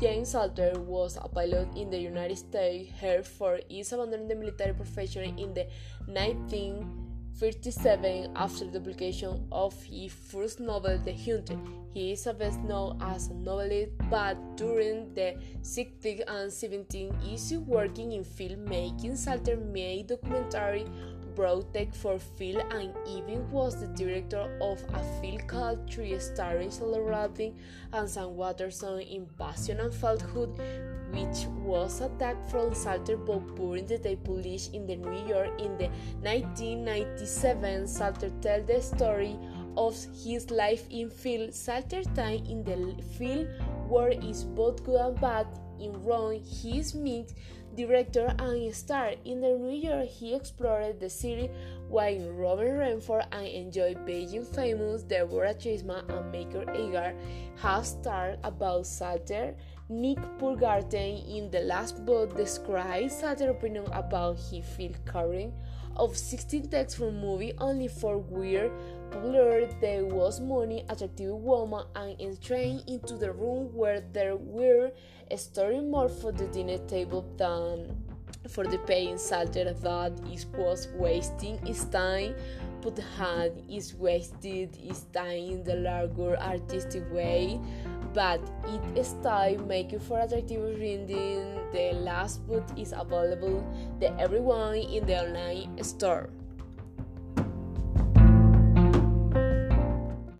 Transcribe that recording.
James Salter was a pilot in the United States Air Force. He abandoned the military profession in the 1957 after the publication of his first novel, The Hunter. He is best known as a novelist, but during the 60s and 70s, he working in filmmaking. Salter made documentary broadcast for film and even was the director of a film called Three starring Celebrating and Sam Waterston in Passion and Falsehood, which was adapted from Salter book during the day published in the New York in the 1997. Salter tells the story of his life in film. Salter time in the film where is both good and bad. In Rome, he is mixed director and star. In the New York, he explored the city while Robert Redford and enjoyed Beijing famous Deborah Chasman and Michael Agar have starred about Salter. Nick Paumgarten in the last book describes Salter's opinion about his film carrying of 16 texts from movie only for weird popular there was money attractive woman and entrained into the room where there were story more for the dinner table than for the paying salter that it was wasting his time but hand is wasted his time in the larger artistic way but it style making for attractive reading. The last book is available to everyone in the online store